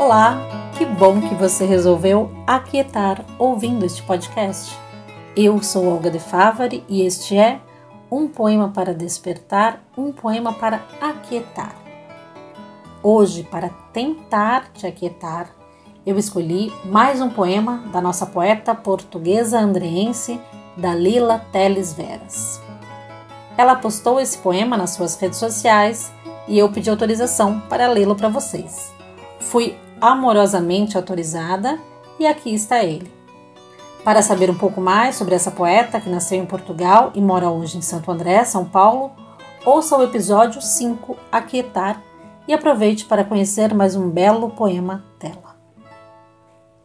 Olá, que bom que você resolveu aquietar ouvindo este podcast. Eu sou Olga de Favari e este é Um Poema para Despertar, um poema para aquietar. Hoje, para tentar te aquietar, eu escolhi mais um poema da nossa poeta portuguesa andreense Dalila Teles Veras. Ela postou esse poema nas suas redes sociais e eu pedi autorização para lê-lo para vocês. Fui amorosamente autorizada e aqui está ele. Para saber um pouco mais sobre essa poeta que nasceu em Portugal e mora hoje em Santo André, São Paulo, ouça o episódio 5, Aquietar, e aproveite para conhecer mais um belo poema dela.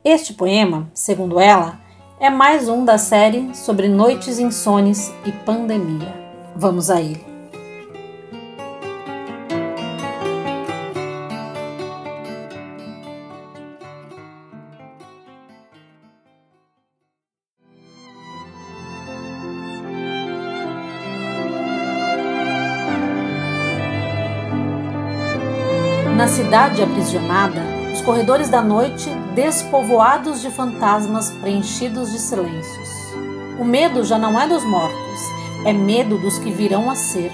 Este poema, segundo ela, é mais um da série sobre noites insones e pandemia. Vamos a ele. Na cidade aprisionada, os corredores da noite despovoados de fantasmas preenchidos de silêncios. O medo já não é dos mortos, é medo dos que virão a ser.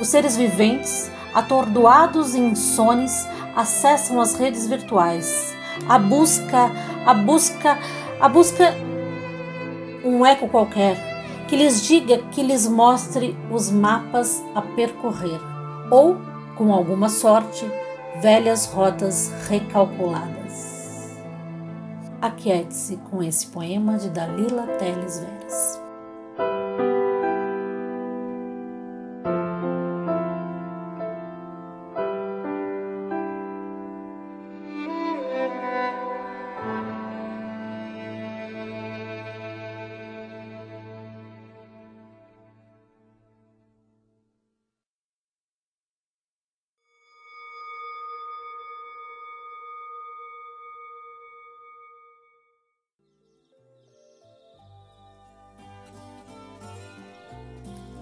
Os seres viventes, atordoados e insones, acessam as redes virtuais. A busca, a busca, a busca um eco qualquer que lhes diga, que lhes mostre os mapas a percorrer ou com alguma sorte, velhas rotas recalculadas. Aquiete-se com esse poema de Dalila Teles Veras.